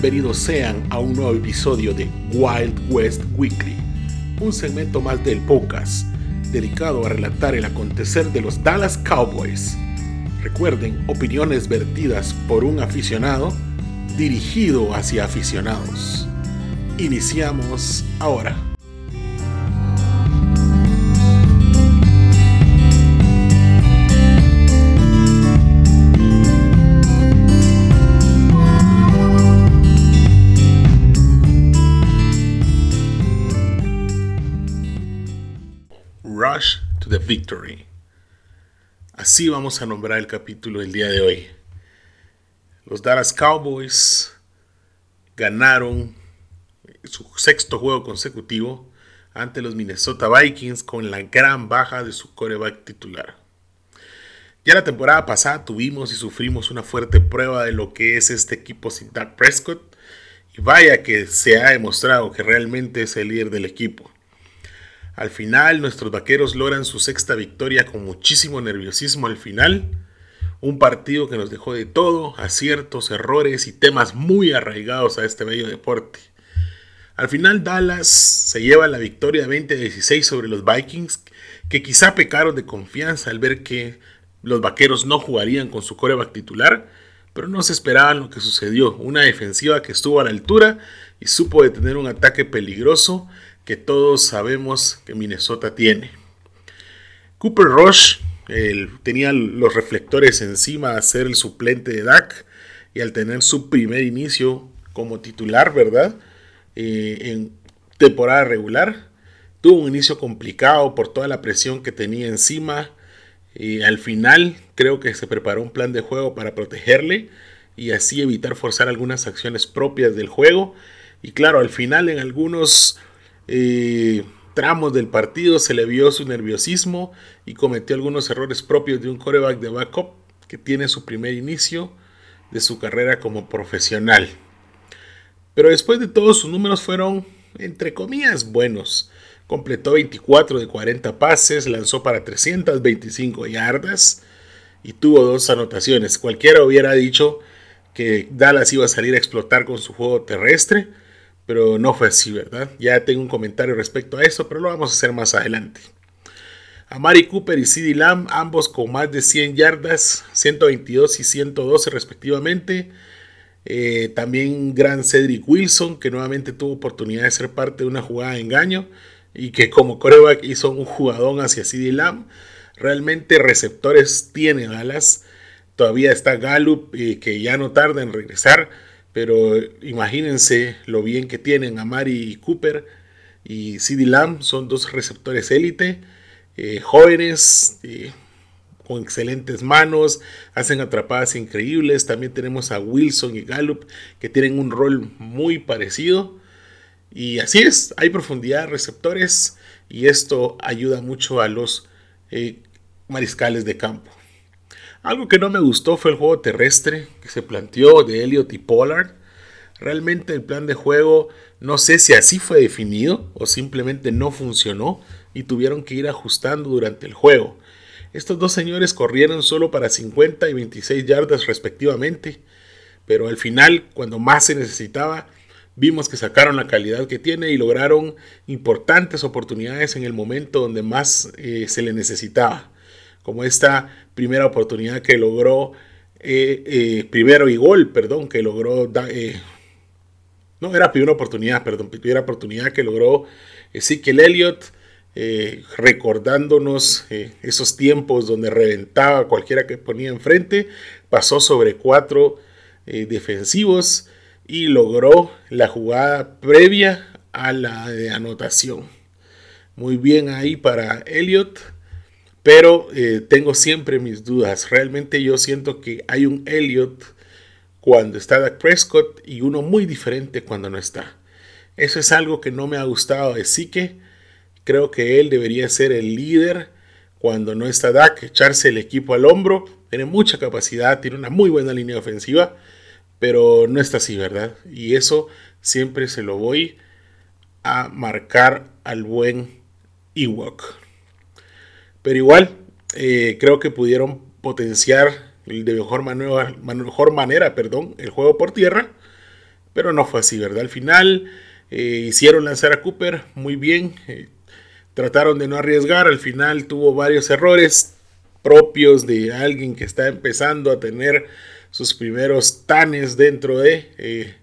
bienvenidos sean a un nuevo episodio de Wild West Weekly, un segmento más del podcast dedicado a relatar el acontecer de los Dallas Cowboys. Recuerden, opiniones vertidas por un aficionado dirigido hacia aficionados. Iniciamos ahora. The Victory. Así vamos a nombrar el capítulo del día de hoy. Los Dallas Cowboys ganaron su sexto juego consecutivo ante los Minnesota Vikings con la gran baja de su coreback titular. Ya la temporada pasada tuvimos y sufrimos una fuerte prueba de lo que es este equipo sin Dak Prescott y vaya que se ha demostrado que realmente es el líder del equipo. Al final, nuestros vaqueros logran su sexta victoria con muchísimo nerviosismo al final. Un partido que nos dejó de todo, aciertos, errores y temas muy arraigados a este bello deporte. Al final, Dallas se lleva la victoria 20-16 sobre los Vikings, que quizá pecaron de confianza al ver que los vaqueros no jugarían con su coreback titular, pero no se esperaban lo que sucedió. Una defensiva que estuvo a la altura y supo detener un ataque peligroso que todos sabemos que Minnesota tiene. Cooper Rush tenía los reflectores encima a ser el suplente de Dak y al tener su primer inicio como titular, ¿verdad? Eh, en temporada regular, tuvo un inicio complicado por toda la presión que tenía encima. Y al final creo que se preparó un plan de juego para protegerle y así evitar forzar algunas acciones propias del juego. Y claro, al final en algunos tramos del partido se le vio su nerviosismo y cometió algunos errores propios de un coreback de backup que tiene su primer inicio de su carrera como profesional. Pero después de todo sus números fueron, entre comillas, buenos. Completó 24 de 40 pases, lanzó para 325 yardas y tuvo dos anotaciones. Cualquiera hubiera dicho que Dallas iba a salir a explotar con su juego terrestre, pero no fue así, ¿verdad? Ya tengo un comentario respecto a eso, pero lo vamos a hacer más adelante. Amari Cooper y CeeDee Lamb, ambos con más de 100 yardas, 122 y 112 respectivamente. Eh, también gran Cedric Wilson, que nuevamente tuvo oportunidad de ser parte de una jugada de engaño y que como coreback hizo un jugadón hacia CeeDee Lamb. Realmente receptores tiene Dallas. Todavía está Gallup, eh, que ya no tarda en regresar pero imagínense lo bien que tienen a Mari Cooper y CD Lamb. Son dos receptores élite, eh, jóvenes, eh, con excelentes manos, hacen atrapadas increíbles. También tenemos a Wilson y Gallup que tienen un rol muy parecido. Y así es, hay profundidad de receptores y esto ayuda mucho a los eh, mariscales de campo. Algo que no me gustó fue el juego terrestre que se planteó de Elliot y Pollard. Realmente el plan de juego no sé si así fue definido o simplemente no funcionó y tuvieron que ir ajustando durante el juego. Estos dos señores corrieron solo para 50 y 26 yardas respectivamente, pero al final, cuando más se necesitaba, vimos que sacaron la calidad que tiene y lograron importantes oportunidades en el momento donde más eh, se le necesitaba como esta primera oportunidad que logró, eh, eh, primero y gol, perdón, que logró, eh, no era primera oportunidad, perdón, primera oportunidad que logró Ezekiel Elliott, recordándonos esos tiempos donde reventaba cualquiera que ponía enfrente, pasó sobre cuatro defensivos y logró la jugada previa a la de anotación. Muy bien ahí para Elliott pero eh, tengo siempre mis dudas. Realmente yo siento que hay un Elliot cuando está Dak Prescott y uno muy diferente cuando no está. Eso es algo que no me ha gustado de que Creo que él debería ser el líder cuando no está Dak, echarse el equipo al hombro. Tiene mucha capacidad, tiene una muy buena línea ofensiva, pero no está así, ¿verdad? Y eso siempre se lo voy a marcar al buen Ewok. Pero igual, eh, creo que pudieron potenciar de mejor, manera, perdón, el juego por tierra. pero no fue así, ¿verdad? Al final eh, hicieron lanzar a Cooper muy bien, eh, trataron de no arriesgar, al final tuvo varios errores propios de alguien que está empezando a tener sus primeros tanes dentro de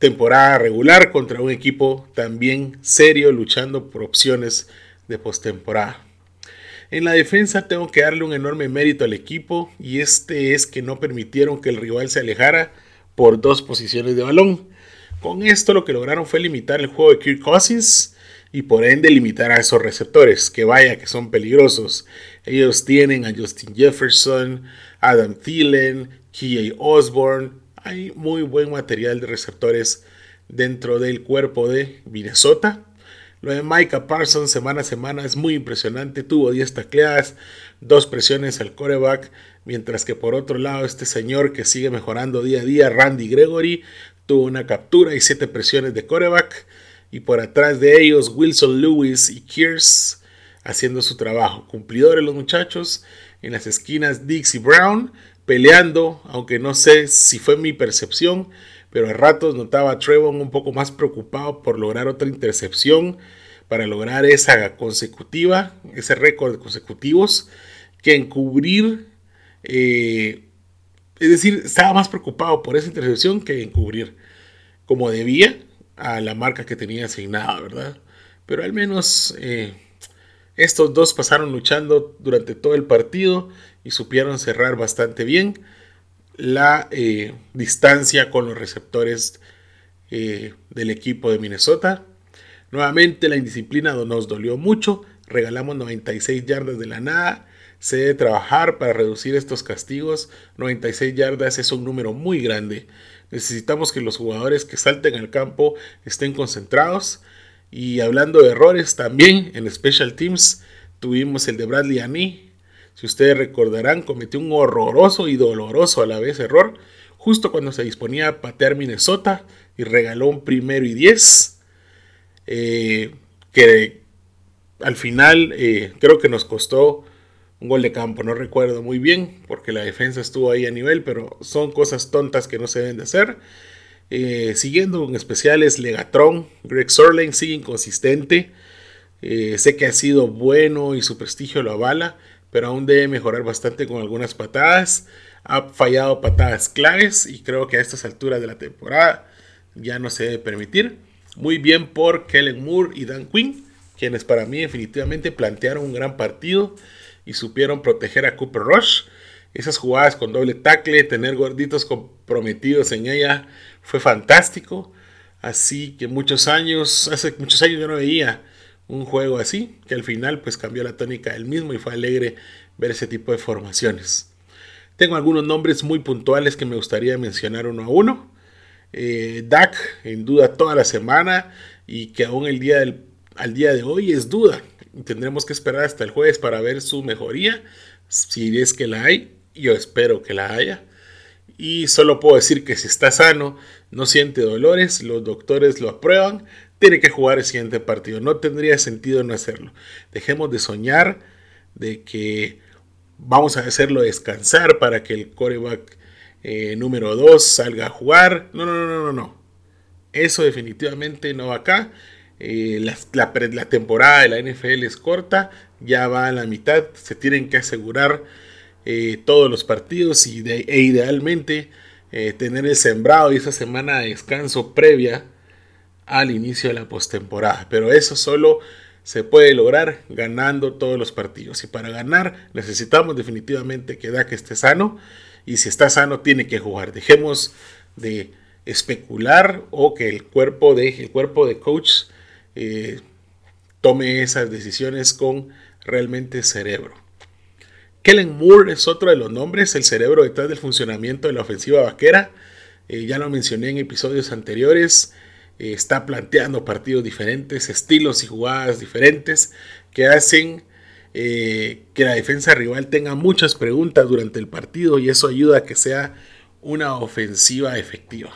temporada regular contra un equipo también serio luchando por opciones de postemporada. En la defensa tengo que darle un enorme mérito al equipo y este es que no permitieron que el rival se alejara por dos posiciones de balón. Con esto lo que lograron fue limitar el juego de Kirk Cousins y por ende limitar a esos receptores, que vaya que son peligrosos. Ellos tienen a Justin Jefferson, Adam Thielen, K.A. Osborne. Hay muy buen material de receptores dentro del cuerpo de Minnesota. Lo de Micah Parsons semana a semana es muy impresionante. Tuvo 10 tacleadas, dos presiones al coreback, mientras que por otro lado este señor que sigue mejorando día a día, Randy Gregory, tuvo una captura y 7 presiones de coreback. Y por atrás de ellos Wilson Lewis y Kears haciendo su trabajo. Cumplidores los muchachos. En las esquinas Dixie Brown peleando, aunque no sé si fue mi percepción, pero a ratos notaba a Trevon un poco más preocupado por lograr otra intercepción para lograr esa consecutiva, ese récord de consecutivos, que encubrir, eh, es decir, estaba más preocupado por esa intercepción que encubrir como debía a la marca que tenía asignada, ¿verdad? Pero al menos eh, estos dos pasaron luchando durante todo el partido y supieron cerrar bastante bien la eh, distancia con los receptores eh, del equipo de Minnesota. Nuevamente la indisciplina nos dolió mucho. Regalamos 96 yardas de la nada. Se debe trabajar para reducir estos castigos. 96 yardas es un número muy grande. Necesitamos que los jugadores que salten al campo estén concentrados. Y hablando de errores, también en Special Teams tuvimos el de Bradley Annie, si ustedes recordarán, cometió un horroroso y doloroso a la vez error justo cuando se disponía a patear Minnesota y regaló un primero y diez eh, que al final eh, creo que nos costó un gol de campo, no recuerdo muy bien porque la defensa estuvo ahí a nivel, pero son cosas tontas que no se deben de hacer. Eh, siguiendo en especiales Legatron, Greg Sorlane sigue inconsistente. sé que ha sido bueno y su prestigio lo avala, pero aún debe mejorar bastante con algunas patadas. Ha fallado patadas claves y creo que a estas alturas de la temporada ya no se debe permitir. Muy bien por Kellen Moore y Dan Quinn, quienes para mí definitivamente plantearon un gran partido y supieron proteger a Cooper Rush. Esas jugadas con doble tackle, tener gorditos comprometidos en ella fue fantástico. Así que muchos años, hace muchos años yo no veía un juego así, que al final pues cambió la tónica del mismo y fue alegre ver ese tipo de formaciones. Tengo algunos nombres muy puntuales que me gustaría mencionar uno a uno. Eh, Dak, en duda toda la semana y que aún el día del, al día de hoy es duda. Tendremos que esperar hasta el jueves para ver su mejoría, si es que la hay. Yo espero que la haya. Y solo puedo decir que si está sano, no siente dolores, los doctores lo aprueban, tiene que jugar el siguiente partido. No tendría sentido no hacerlo. Dejemos de soñar de que vamos a hacerlo descansar para que el coreback eh, número 2 salga a jugar. No, no, no, no, no. Eso definitivamente no va acá. Eh, la, temporada de la NFL es corta, ya va a la mitad. Se tienen que asegurar eh, todos los partidos y e idealmente tener el sembrado y esa semana de descanso previa al inicio de la postemporada. Pero eso solo se puede lograr ganando todos los partidos. Y para ganar necesitamos definitivamente que Dak esté sano. Y si está sano tiene que jugar. Dejemos de especular o que el cuerpo de, el cuerpo de coach eh, tome esas decisiones con realmente cerebro. Kellen Moore es otro de los nombres, el cerebro detrás del funcionamiento de la ofensiva vaquera. Eh, ya lo mencioné en episodios anteriores. Eh, está planteando partidos diferentes, estilos y jugadas diferentes que hacen eh, que la defensa rival tenga muchas preguntas durante el partido y eso ayuda a que sea una ofensiva efectiva.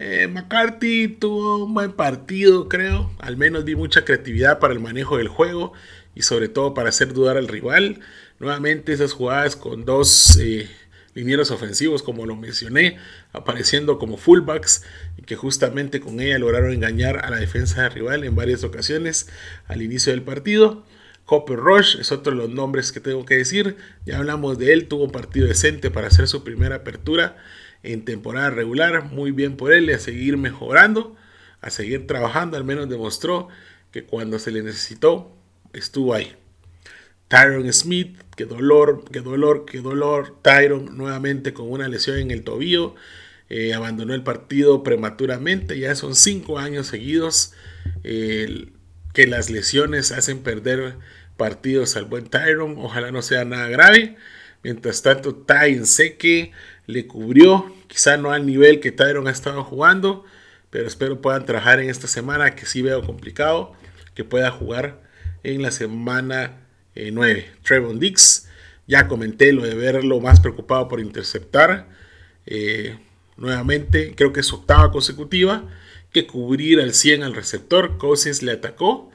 Eh, McCarthy tuvo un buen partido, creo. Al menos vi mucha creatividad para el manejo del juego y sobre todo para hacer dudar al rival. Nuevamente esas jugadas con dos linieros ofensivos, como lo mencioné, apareciendo como fullbacks y que justamente con ella lograron engañar a la defensa rival en varias ocasiones al inicio del partido. Copper Rush es otro de los nombres que tengo que decir. Ya hablamos de él, tuvo un partido decente para hacer su primera apertura en temporada regular. Muy bien por él a seguir mejorando, a seguir trabajando. Al menos demostró que cuando se le necesitó, estuvo ahí. Tyron Smith, qué dolor, qué dolor, qué dolor. Tyron nuevamente con una lesión en el tobillo. Eh, abandonó el partido prematuramente. Ya son cinco años seguidos que las lesiones hacen perder partidos al buen Tyron. Ojalá no sea nada grave. Mientras tanto, Ty Seque le cubrió. Quizá no al nivel que Tyron ha estado jugando. Pero espero puedan trabajar en esta semana que sí veo complicado. Que pueda jugar en la semana 9. Eh, Trevon Dix, ya comenté lo de verlo más preocupado por interceptar. Eh, nuevamente, creo que es octava consecutiva. Que cubrir al 100 al receptor. Cousins le atacó.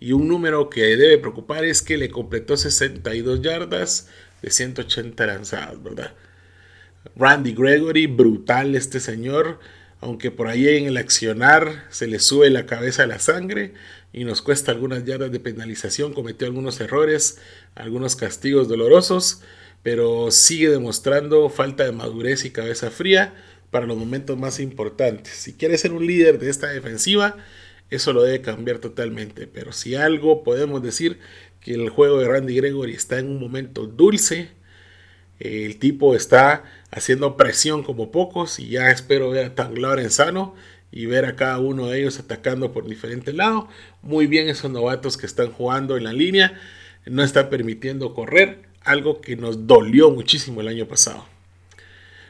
Y un número que debe preocupar es que le completó 62 yardas de 180 lanzadas, ¿verdad? Randy Gregory, brutal este señor aunque por ahí en el accionar se le sube la cabeza a la sangre y nos cuesta algunas yardas de penalización, cometió algunos errores, algunos castigos dolorosos, pero sigue demostrando falta de madurez y cabeza fría para los momentos más importantes. Si quiere ser un líder de esta defensiva, eso lo debe cambiar totalmente, pero si algo podemos decir que el juego de Randy Gregory está en un momento dulce, el tipo está haciendo presión como pocos y ya espero ver a Tanglar en sano y ver a cada uno de ellos atacando por diferente lado. Muy bien esos novatos que están jugando en la línea, no están permitiendo correr, algo que nos dolió muchísimo el año pasado.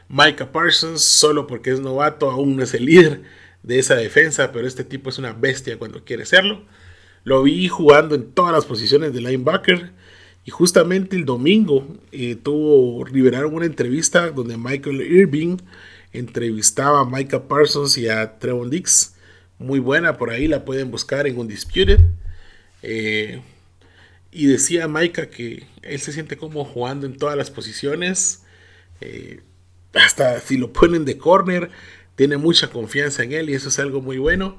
Micah Parsons, solo porque es novato, aún no es el líder de esa defensa, pero este tipo es una bestia cuando quiere serlo. Lo vi jugando en todas las posiciones de linebacker y justamente el domingo eh, tuvo, liberaron una entrevista donde Michael Irving entrevistaba a Micah Parsons y a Trevon Dix. Muy buena, por ahí la pueden buscar en Undisputed. Eh, y decía Micah que él se siente como jugando en todas las posiciones. Eh, hasta si lo ponen de corner, tiene mucha confianza en él y eso es algo muy bueno.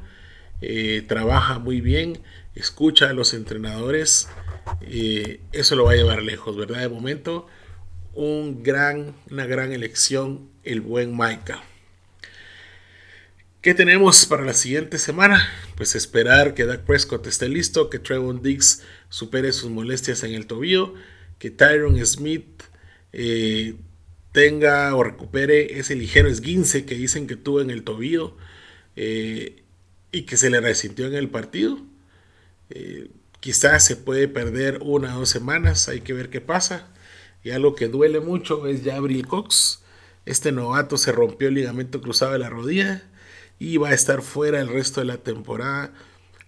trabaja muy bien, escucha a los entrenadores eso lo va a llevar lejos, ¿verdad? De momento, un gran, una gran elección, el buen Maika. ¿Qué tenemos para la siguiente semana? Pues esperar que Dak Prescott esté listo, que Trevon Diggs supere sus molestias en el tobillo, que Tyron Smith eh, tenga o recupere ese ligero esguince que dicen que tuvo en el tobillo eh, y que se le resintió en el partido. Eh, Quizás se puede perder una o dos semanas, hay que ver qué pasa. Y algo que duele mucho es Jabril Cox. Este novato se rompió el ligamento cruzado de la rodilla y va a estar fuera el resto de la temporada.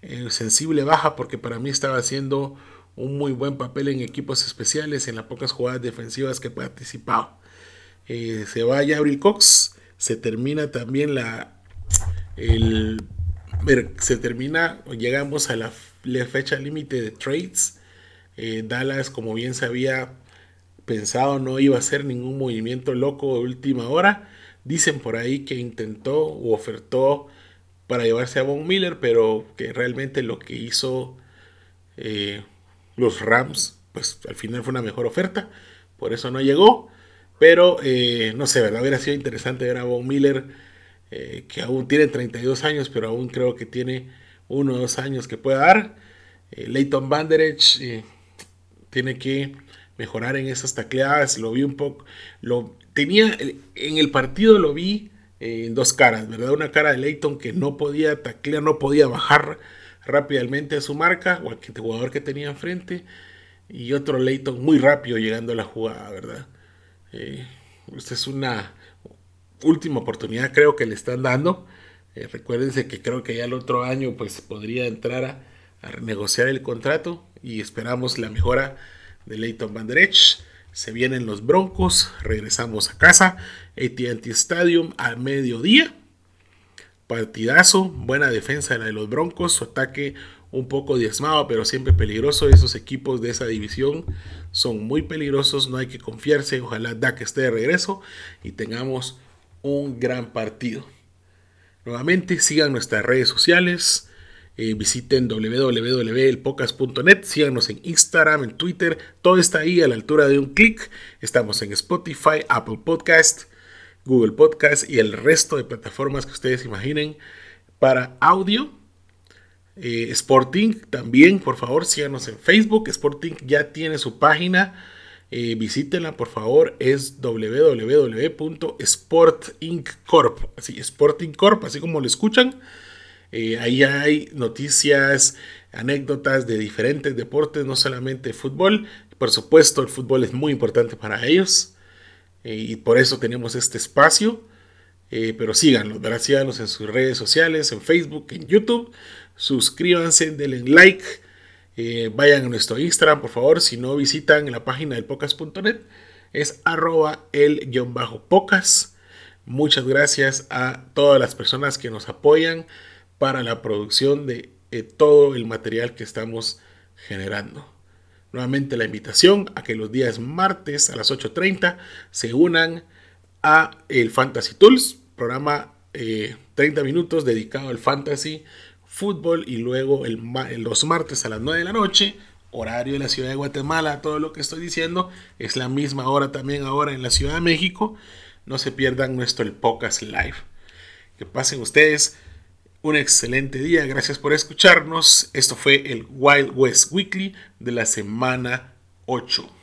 en sensible baja porque para mí estaba haciendo un muy buen papel en equipos especiales en las pocas jugadas defensivas que participaba. Eh, se va Jabril Cox, se termina también la el, se termina llegamos a la la fecha límite de trades. Eh, Dallas, como bien se había pensado, no iba a hacer ningún movimiento loco de última hora. Dicen por ahí que intentó o ofertó para llevarse a Von Miller, pero que realmente lo que hizo eh, los Rams, pues al final fue una mejor oferta, por eso no llegó. Pero eh, no sé, ¿verdad? Hubiera sido interesante ver a Von Miller, que aún tiene 32 años, pero aún creo que tiene uno o dos años que pueda dar. Eh, Leighton Banderech eh, tiene que mejorar en esas tacleadas. Lo vi un poco. Lo tenía en el partido lo vi eh, en dos caras, ¿verdad? Una cara de Leighton que no podía taclear, no podía bajar rápidamente a su marca o al jugador que tenía enfrente. Y otro Leighton muy rápido llegando a la jugada, ¿verdad? esta es una última oportunidad, creo que le están dando. Eh, recuérdense que creo que ya el otro año pues podría entrar a, negociar el contrato y esperamos la mejora de Leighton Van Der Se vienen los Broncos, regresamos a casa, AT&T Stadium al mediodía. Partidazo, buena defensa de la de los Broncos, su ataque un poco diezmado, pero siempre peligroso. Esos equipos de esa división son muy peligrosos, no hay que confiarse. Ojalá Dak esté de regreso y tengamos un gran partido. Nuevamente sigan nuestras redes sociales. Eh, visiten www.elpocas.net, síganos en Instagram, en Twitter, todo está ahí a la altura de un clic. Estamos en Spotify, Apple Podcast, Google Podcast y el resto de plataformas que ustedes imaginen para audio. Eh, Sporting también, por favor, síganos en Facebook. Sporting ya tiene su página. Eh, visítenla, por favor. Es www.sportinkcorp. Así, así como lo escuchan. Eh, ahí hay noticias, anécdotas de diferentes deportes, no solamente fútbol. Por supuesto, el fútbol es muy importante para ellos. y por eso tenemos este espacio. pero síganlos, Síganos en sus redes sociales, en Facebook, en YouTube suscríbanse, denle like, eh, vayan a nuestro Instagram, por favor, si no visitan la página del pocas.net, es arroba el-pocas. Muchas gracias a todas las personas que nos apoyan para la producción de todo el material que estamos generando. Nuevamente la invitación a que los días martes a las 8.30 se unan a el Fantasy Tools, programa 30 eh, minutos dedicado al fantasy fútbol y luego el, los martes a las 9 de la noche, horario de la ciudad de Guatemala, todo lo que estoy diciendo es la misma hora también ahora en la Ciudad de México. No se pierdan nuestro el podcast live. Que pasen ustedes un excelente día. Gracias por escucharnos. Esto fue el Wild West Weekly de la semana 8.